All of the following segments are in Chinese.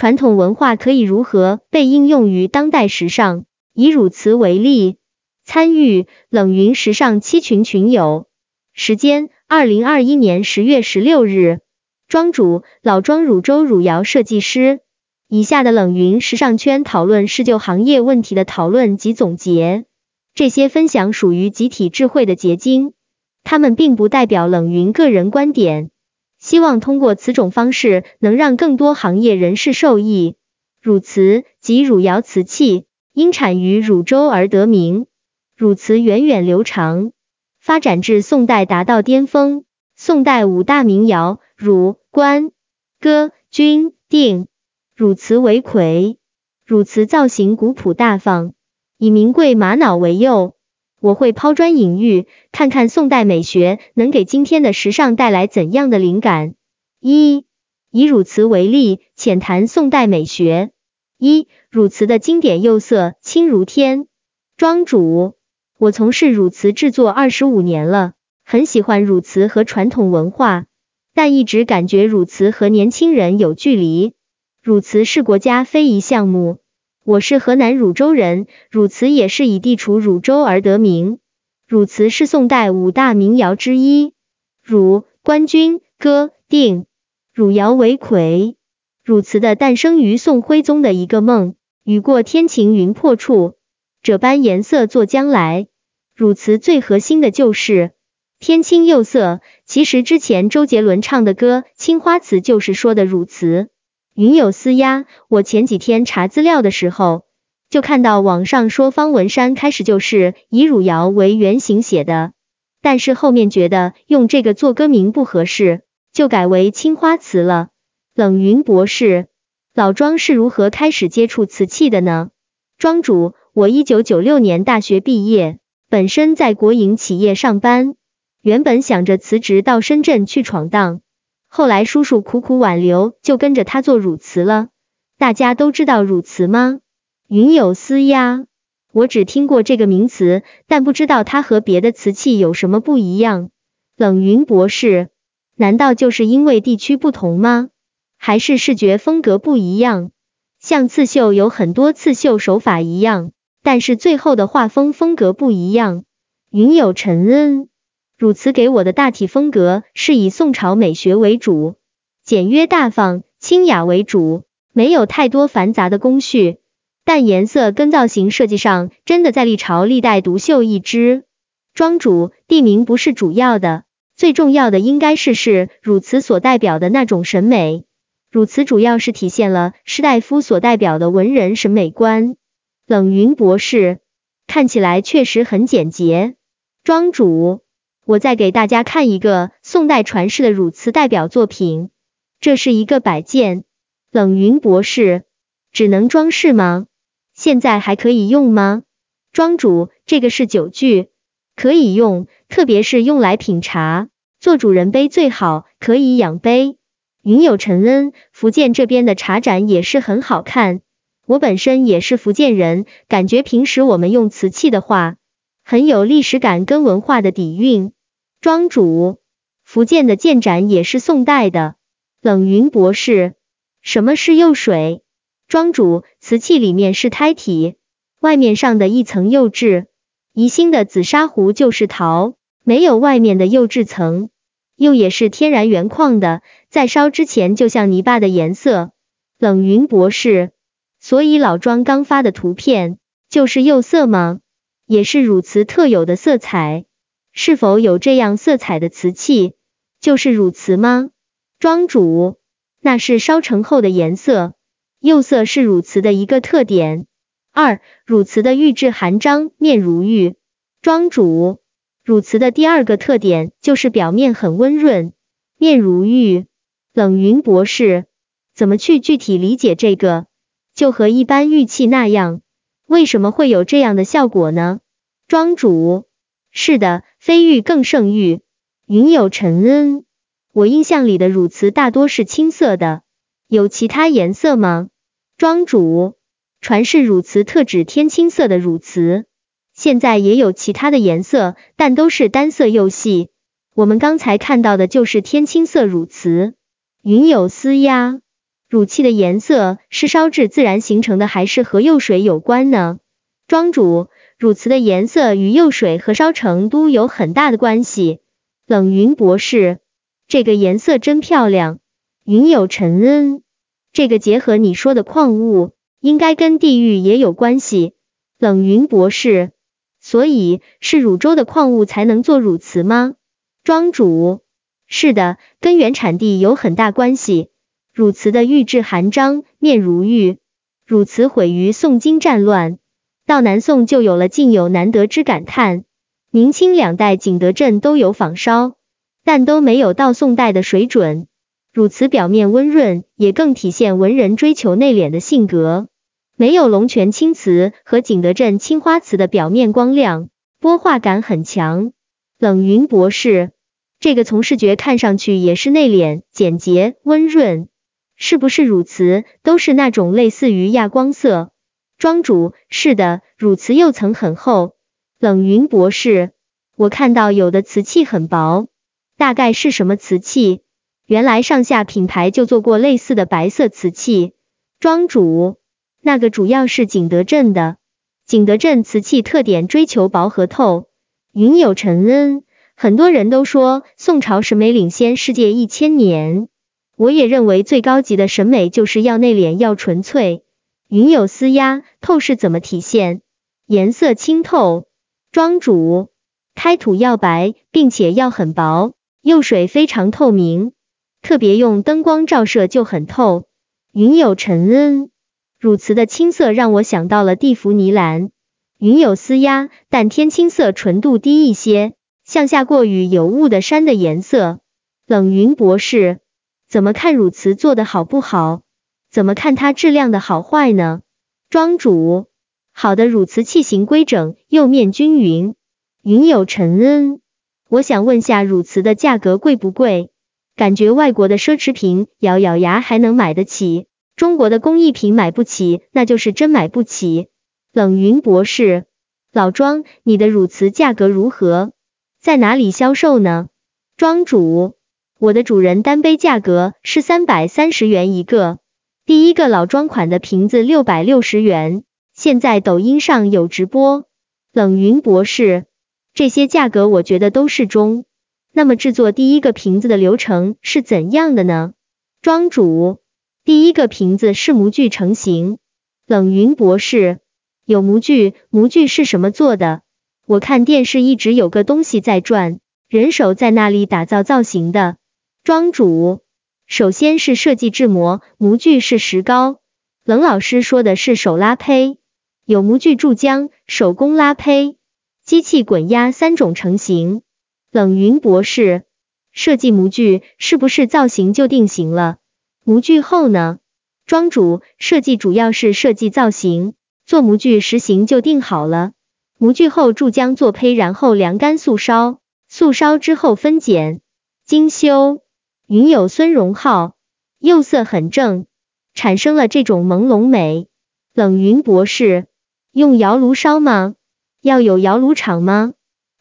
传统文化可以如何被应用于当代时尚？以汝瓷为例，参与冷云时尚七群群友，时间二零二一年十月十六日，庄主老庄汝州汝窑设计师。以下的冷云时尚圈讨论是就行业问题的讨论及总结，这些分享属于集体智慧的结晶，他们并不代表冷云个人观点。希望通过此种方式，能让更多行业人士受益。汝瓷及汝窑瓷器因产于汝州而得名，汝瓷源远流长，发展至宋代达到巅峰。宋代五大名窑：汝、官、哥、钧、定。汝瓷为魁，汝瓷造型古朴大方，以名贵玛瑙为釉。我会抛砖引玉，看看宋代美学能给今天的时尚带来怎样的灵感。一以汝瓷为例，浅谈宋代美学。一汝瓷的经典釉色青如天。庄主，我从事汝瓷制作二十五年了，很喜欢汝瓷和传统文化，但一直感觉汝瓷和年轻人有距离。汝瓷是国家非遗项目。我是河南汝州人，汝瓷也是以地处汝州而得名。汝瓷是宋代五大名窑之一。汝、官钧、哥、定，汝窑为魁。汝瓷的诞生于宋徽宗的一个梦，雨过天晴云破处，这般颜色作将来。汝瓷最核心的就是天青釉色。其实之前周杰伦唱的歌《青花瓷》就是说的汝瓷。云有私鸦，我前几天查资料的时候，就看到网上说方文山开始就是以汝窑为原型写的，但是后面觉得用这个做歌名不合适，就改为青花瓷了。冷云博士，老庄是如何开始接触瓷器的呢？庄主，我一九九六年大学毕业，本身在国营企业上班，原本想着辞职到深圳去闯荡。后来叔叔苦苦挽留，就跟着他做汝瓷了。大家都知道汝瓷吗？云有丝呀，我只听过这个名词，但不知道它和别的瓷器有什么不一样。冷云博士，难道就是因为地区不同吗？还是视觉风格不一样？像刺绣有很多刺绣手法一样，但是最后的画风风格不一样。云有陈恩。汝瓷给我的大体风格是以宋朝美学为主，简约大方、清雅为主，没有太多繁杂的工序，但颜色跟造型设计上真的在历朝历代独秀一支。庄主，地名不是主要的，最重要的应该是是汝瓷所代表的那种审美。汝瓷主要是体现了士大夫所代表的文人审美观。冷云博士，看起来确实很简洁。庄主。我再给大家看一个宋代传世的汝瓷代表作品，这是一个摆件。冷云博士，只能装饰吗？现在还可以用吗？庄主，这个是酒具，可以用，特别是用来品茶，做主人杯最好，可以养杯。云有陈恩，福建这边的茶展也是很好看。我本身也是福建人，感觉平时我们用瓷器的话，很有历史感跟文化的底蕴。庄主，福建的建盏也是宋代的。冷云博士，什么是釉水？庄主，瓷器里面是胎体，外面上的一层釉质。宜兴的紫砂壶就是陶，没有外面的釉质层。釉也是天然原矿的，在烧之前就像泥巴的颜色。冷云博士，所以老庄刚发的图片就是釉色吗？也是汝瓷特有的色彩。是否有这样色彩的瓷器，就是汝瓷吗？庄主，那是烧成后的颜色，釉色是汝瓷的一个特点。二，汝瓷的玉质含章，面如玉。庄主，汝瓷的第二个特点就是表面很温润，面如玉。冷云博士，怎么去具体理解这个？就和一般玉器那样，为什么会有这样的效果呢？庄主，是的。非玉更胜玉，云有尘恩。我印象里的汝瓷大多是青色的，有其他颜色吗？庄主，传世汝瓷特指天青色的汝瓷，现在也有其他的颜色，但都是单色釉系。我们刚才看到的就是天青色汝瓷。云有丝压，乳器的颜色是烧制自然形成的，还是和釉水有关呢？庄主，汝瓷的颜色与釉水和烧成都有很大的关系。冷云博士，这个颜色真漂亮。云有尘恩，这个结合你说的矿物，应该跟地域也有关系。冷云博士，所以是汝州的矿物才能做汝瓷吗？庄主，是的，跟原产地有很大关系。汝瓷的玉质含章，面如玉。汝瓷毁于宋金战乱，到南宋就有了尽有难得之感叹。明清两代景德镇都有仿烧，但都没有到宋代的水准。汝瓷表面温润，也更体现文人追求内敛的性格，没有龙泉青瓷和景德镇青花瓷的表面光亮，波化感很强。冷云博士，这个从视觉看上去也是内敛、简洁、温润。是不是汝瓷都是那种类似于亚光色？庄主，是的，汝瓷釉层很厚。冷云博士，我看到有的瓷器很薄，大概是什么瓷器？原来上下品牌就做过类似的白色瓷器。庄主，那个主要是景德镇的，景德镇瓷器特点追求薄和透。云有尘恩，很多人都说宋朝审美领先世界一千年。我也认为最高级的审美就是要内敛，要纯粹。云有丝压，透视怎么体现？颜色清透。庄主，开土要白，并且要很薄，釉水非常透明，特别用灯光照射就很透。云有尘恩，汝瓷的青色让我想到了蒂芙尼蓝。云有丝压，但天青色纯度低一些，像下过雨有雾的山的颜色。冷云博士。怎么看汝瓷做的好不好？怎么看它质量的好坏呢？庄主，好的汝瓷器型规整，釉面均匀。云有尘恩，我想问下汝瓷的价格贵不贵？感觉外国的奢侈品咬咬牙还能买得起，中国的工艺品买不起，那就是真买不起。冷云博士，老庄，你的汝瓷价格如何？在哪里销售呢？庄主。我的主人单杯价格是三百三十元一个，第一个老庄款的瓶子六百六十元，现在抖音上有直播。冷云博士，这些价格我觉得都适中。那么制作第一个瓶子的流程是怎样的呢？庄主，第一个瓶子是模具成型。冷云博士，有模具，模具是什么做的？我看电视一直有个东西在转，人手在那里打造造型的。庄主，首先是设计制模，模具是石膏。冷老师说的是手拉胚，有模具注浆，手工拉胚，机器滚压三种成型。冷云博士，设计模具是不是造型就定型了？模具后呢？庄主，设计主要是设计造型，做模具实行就定好了。模具后注浆做胚，然后晾干速烧，速烧之后分拣精修。云有孙荣浩，釉色很正，产生了这种朦胧美。冷云博士，用窑炉烧吗？要有窑炉厂吗？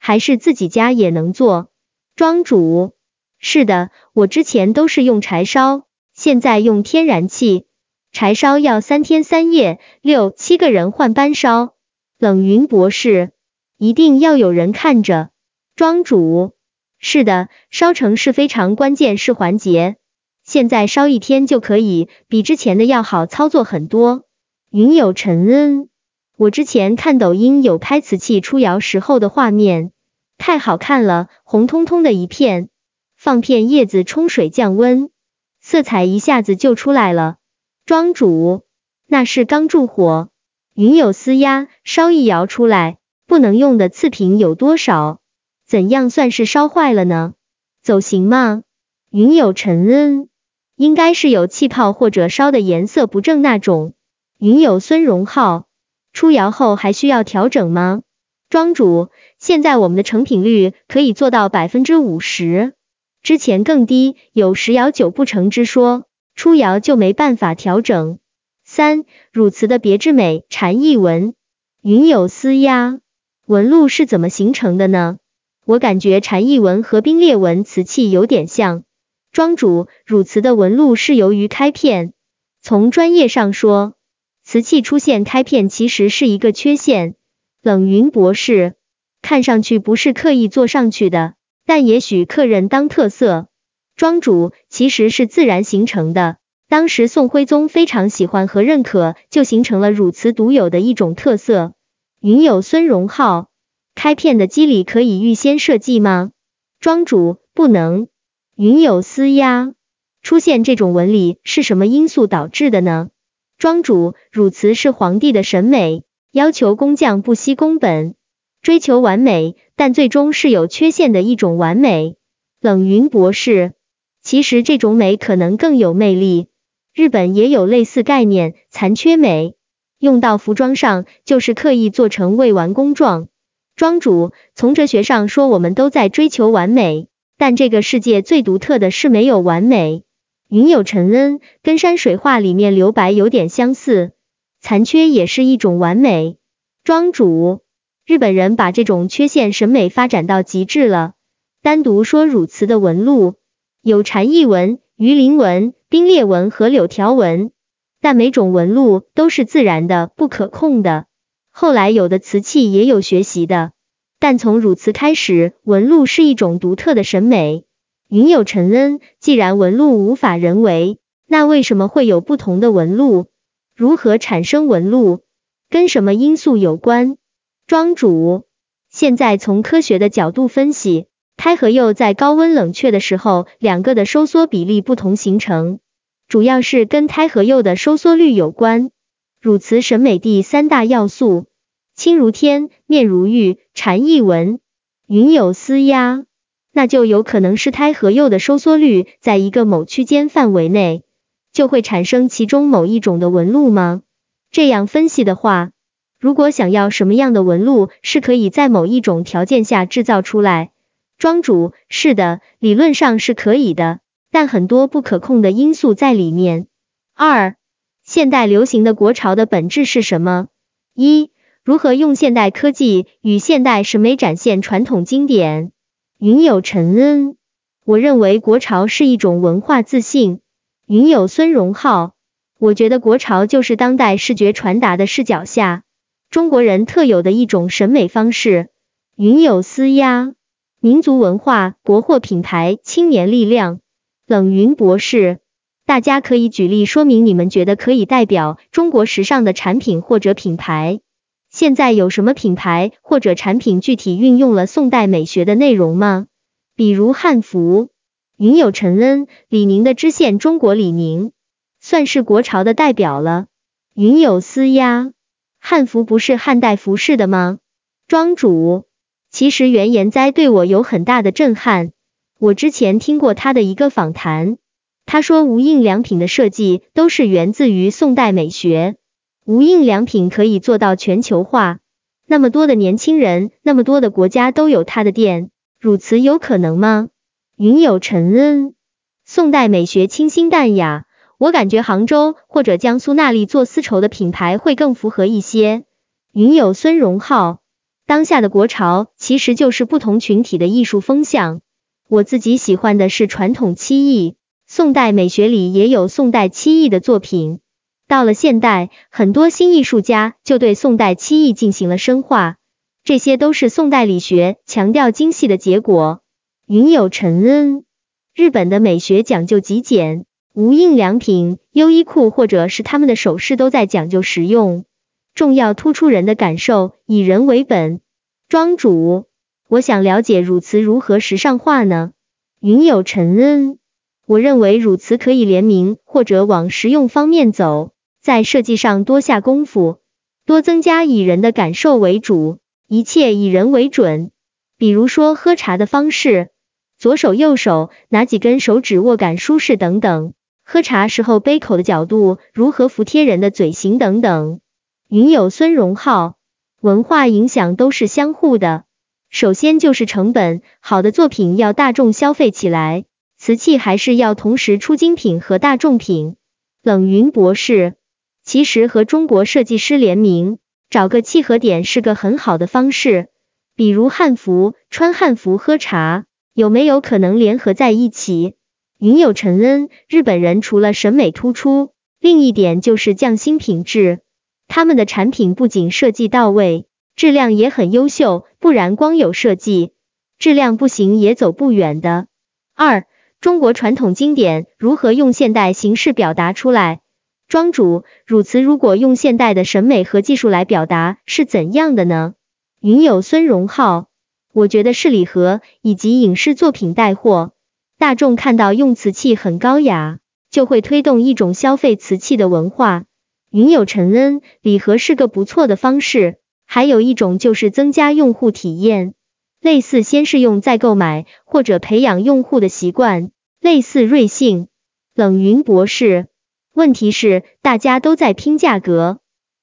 还是自己家也能做？庄主，是的，我之前都是用柴烧，现在用天然气。柴烧要三天三夜，六七个人换班烧。冷云博士，一定要有人看着。庄主。是的，烧成是非常关键是环节。现在烧一天就可以，比之前的要好操作很多。云有尘恩，我之前看抖音有拍瓷器出窑时候的画面，太好看了，红彤彤的一片，放片叶子冲水降温，色彩一下子就出来了。庄主，那是刚注火。云有私压，烧一窑出来，不能用的次品有多少？怎样算是烧坏了呢？走形吗？云有沉恩，应该是有气泡或者烧的颜色不正那种。云有孙荣浩，出窑后还需要调整吗？庄主，现在我们的成品率可以做到百分之五十，之前更低，有十窑九不成之说，出窑就没办法调整。三汝瓷的别致美，禅意纹。云有丝压，纹路是怎么形成的呢？我感觉禅意纹和冰裂纹瓷器有点像。庄主，汝瓷的纹路是由于开片，从专业上说，瓷器出现开片其实是一个缺陷。冷云博士，看上去不是刻意做上去的，但也许客人当特色。庄主其实是自然形成的，当时宋徽宗非常喜欢和认可，就形成了汝瓷独有的一种特色。云有孙荣浩，开片的机理可以预先设计吗？庄主不能。云有私压，出现这种纹理是什么因素导致的呢？庄主，汝瓷是皇帝的审美，要求工匠不惜工本，追求完美，但最终是有缺陷的一种完美。冷云博士。其实这种美可能更有魅力，日本也有类似概念，残缺美，用到服装上就是刻意做成未完工状。庄主，从哲学上说，我们都在追求完美，但这个世界最独特的是没有完美。云有尘恩，跟山水画里面留白有点相似，残缺也是一种完美。庄主，日本人把这种缺陷审美发展到极致了。单独说汝瓷的纹路。有禅意纹、鱼鳞纹、冰裂纹和柳条纹，但每种纹路都是自然的、不可控的。后来有的瓷器也有学习的，但从汝瓷开始，纹路是一种独特的审美。云有尘恩，既然纹路无法人为，那为什么会有不同的纹路？如何产生纹路？跟什么因素有关？庄主，现在从科学的角度分析。胎和釉在高温冷却的时候，两个的收缩比例不同形成，主要是跟胎和釉的收缩率有关。汝瓷审美第三大要素：清如天，面如玉，禅意纹，云有丝压，那就有可能是胎和釉的收缩率在一个某区间范围内，就会产生其中某一种的纹路吗？这样分析的话，如果想要什么样的纹路是可以在某一种条件下制造出来？庄主是的，理论上是可以的，但很多不可控的因素在里面。二、现代流行的国潮的本质是什么？一、如何用现代科技与现代审美展现传统经典？云有陈恩，我认为国潮是一种文化自信。云有孙荣浩，我觉得国潮就是当代视觉传达的视角下，中国人特有的一种审美方式。云有思压。民族文化、国货品牌、青年力量。冷云博士，大家可以举例说明你们觉得可以代表中国时尚的产品或者品牌。现在有什么品牌或者产品具体运用了宋代美学的内容吗？比如汉服。云有陈恩，李宁的织线中国李宁算是国潮的代表了。云有思压，汉服不是汉代服饰的吗？庄主。其实袁研哉对我有很大的震撼。我之前听过他的一个访谈，他说无印良品的设计都是源自于宋代美学。无印良品可以做到全球化，那么多的年轻人，那么多的国家都有他的店，汝瓷有可能吗？云有陈恩，宋代美学清新淡雅，我感觉杭州或者江苏那里做丝绸的品牌会更符合一些。云有孙荣浩。当下的国潮其实就是不同群体的艺术风向。我自己喜欢的是传统漆艺，宋代美学里也有宋代漆艺的作品。到了现代，很多新艺术家就对宋代漆艺进行了深化，这些都是宋代理学强调精细的结果。云有尘恩，日本的美学讲究极简，无印良品、优衣库或者是他们的首饰都在讲究实用。重要突出人的感受，以人为本。庄主，我想了解汝瓷如何时尚化呢？云有尘恩，我认为汝瓷可以联名或者往实用方面走，在设计上多下功夫，多增加以人的感受为主，一切以人为准。比如说喝茶的方式，左手右手哪几根手指握感舒适等等，喝茶时候杯口的角度如何服贴人的嘴型等等。云有孙荣浩，文化影响都是相互的。首先就是成本，好的作品要大众消费起来，瓷器还是要同时出精品和大众品。冷云博士，其实和中国设计师联名，找个契合点是个很好的方式。比如汉服，穿汉服喝茶，有没有可能联合在一起？云有陈恩，日本人除了审美突出。另一点就是匠心品质，他们的产品不仅设计到位，质量也很优秀，不然光有设计，质量不行也走不远的。二、中国传统经典如何用现代形式表达出来？庄主，汝瓷如果用现代的审美和技术来表达，是怎样的呢？云友孙荣浩，我觉得是礼盒以及影视作品带货，大众看到用瓷器很高雅，就会推动一种消费瓷器的文化。云友陈恩，礼盒是个不错的方式，还有一种就是增加用户体验，类似先试用再购买，或者培养用户的习惯，类似瑞幸。冷云博士。问题是大家都在拼价格，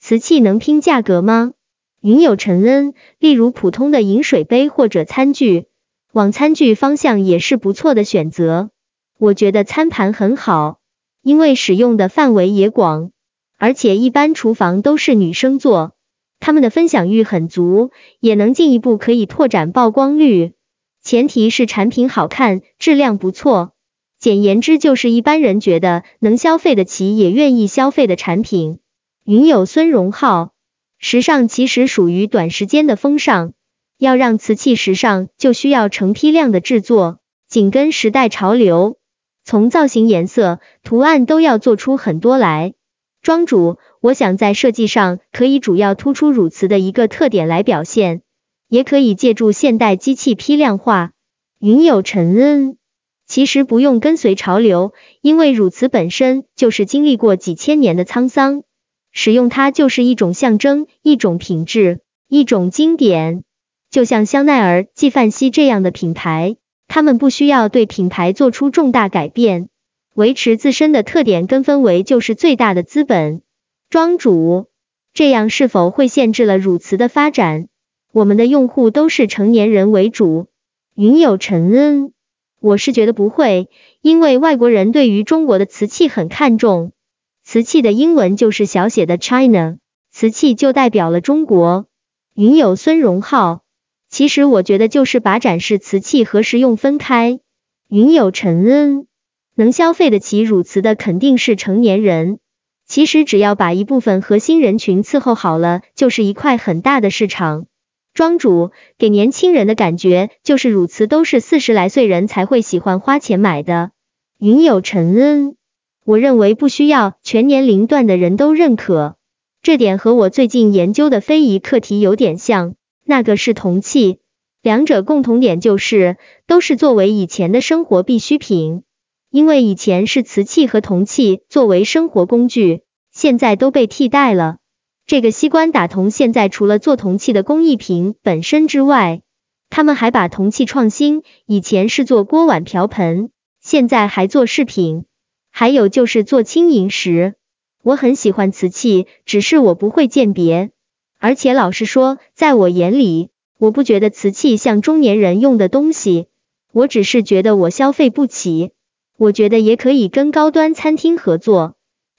瓷器能拼价格吗？云有陈恩，例如普通的饮水杯或者餐具，往餐具方向也是不错的选择。我觉得餐盘很好，因为使用的范围也广，而且一般厨房都是女生做，他们的分享欲很足，也能进一步可以拓展曝光率。前提是产品好看，质量不错。简言之，就是一般人觉得能消费得起，也愿意消费的产品。云友孙荣浩，时尚其实属于短时间的风尚，要让瓷器时尚，就需要成批量的制作，紧跟时代潮流，从造型、颜色、图案都要做出很多来。庄主，我想在设计上可以主要突出汝瓷的一个特点来表现，也可以借助现代机器批量化。云友陈恩。其实不用跟随潮流，因为汝瓷本身就是经历过几千年的沧桑，使用它就是一种象征，一种品质，一种经典。就像香奈儿、纪梵希这样的品牌，他们不需要对品牌做出重大改变，维持自身的特点跟氛围就是最大的资本。庄主，这样是否会限制了汝瓷的发展？我们的用户都是成年人为主。云有陈恩。我是觉得不会，因为外国人对于中国的瓷器很看重。瓷器的英文就是小写的 China，瓷器就代表了中国。云友孙荣浩，其实我觉得就是把展示瓷器和实用分开。云友陈恩，能消费得起汝瓷的肯定是成年人。其实只要把一部分核心人群伺候好了，就是一块很大的市场。庄主给年轻人的感觉就是汝瓷都是四十来岁人才会喜欢花钱买的。云有陈恩，我认为不需要全年龄段的人都认可，这点和我最近研究的非遗课题有点像。那个是铜器，两者共同点就是都是作为以前的生活必需品，因为以前是瓷器和铜器作为生活工具，现在都被替代了。这个西关打铜现在除了做铜器的工艺品本身之外，他们还把铜器创新，以前是做锅碗瓢盆，现在还做饰品，还有就是做轻银石。我很喜欢瓷器，只是我不会鉴别，而且老实说，在我眼里，我不觉得瓷器像中年人用的东西，我只是觉得我消费不起。我觉得也可以跟高端餐厅合作。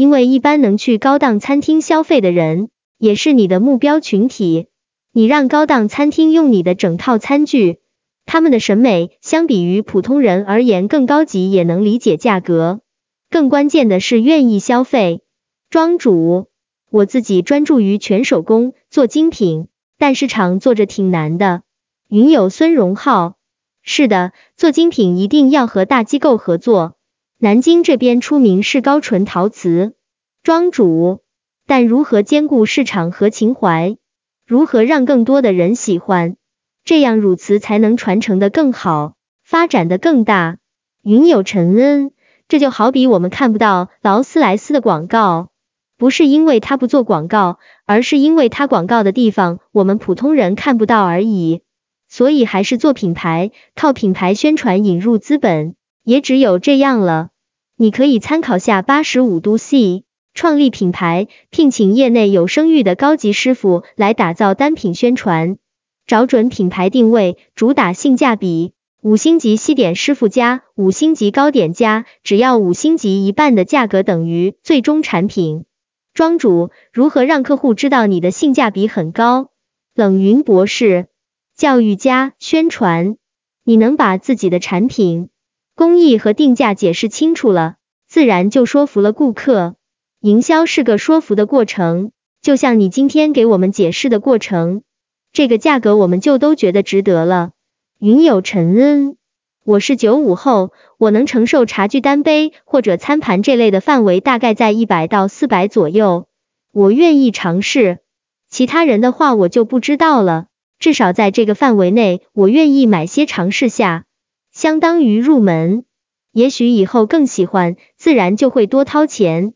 因为一般能去高档餐厅消费的人，也是你的目标群体。你让高档餐厅用你的整套餐具，他们的审美相比于普通人而言更高级，也能理解价格。更关键的是愿意消费。庄主，我自己专注于全手工做精品，但市场做着挺难的。云友孙荣浩，是的，做精品一定要和大机构合作。南京这边出名是高纯陶瓷庄主，但如何兼顾市场和情怀，如何让更多的人喜欢，这样汝瓷才能传承的更好，发展的更大。云有陈恩，这就好比我们看不到劳斯莱斯的广告，不是因为他不做广告，而是因为他广告的地方我们普通人看不到而已。所以还是做品牌，靠品牌宣传引入资本。也只有这样了。你可以参考下八十五度 C，创立品牌，聘请业内有声誉的高级师傅来打造单品宣传，找准品牌定位，主打性价比，五星级西点师傅加五星级糕点加，只要五星级一半的价格等于最终产品。庄主如何让客户知道你的性价比很高？冷云博士，教育加宣传，你能把自己的产品。工艺和定价解释清楚了，自然就说服了顾客。营销是个说服的过程，就像你今天给我们解释的过程，这个价格我们就都觉得值得了。云有尘恩，我是九五后，我能承受茶具单杯或者餐盘这类的范围大概在一百到四百左右，我愿意尝试。其他人的话我就不知道了，至少在这个范围内，我愿意买些尝试下，相当于入门。也许以后更喜欢，自然就会多掏钱。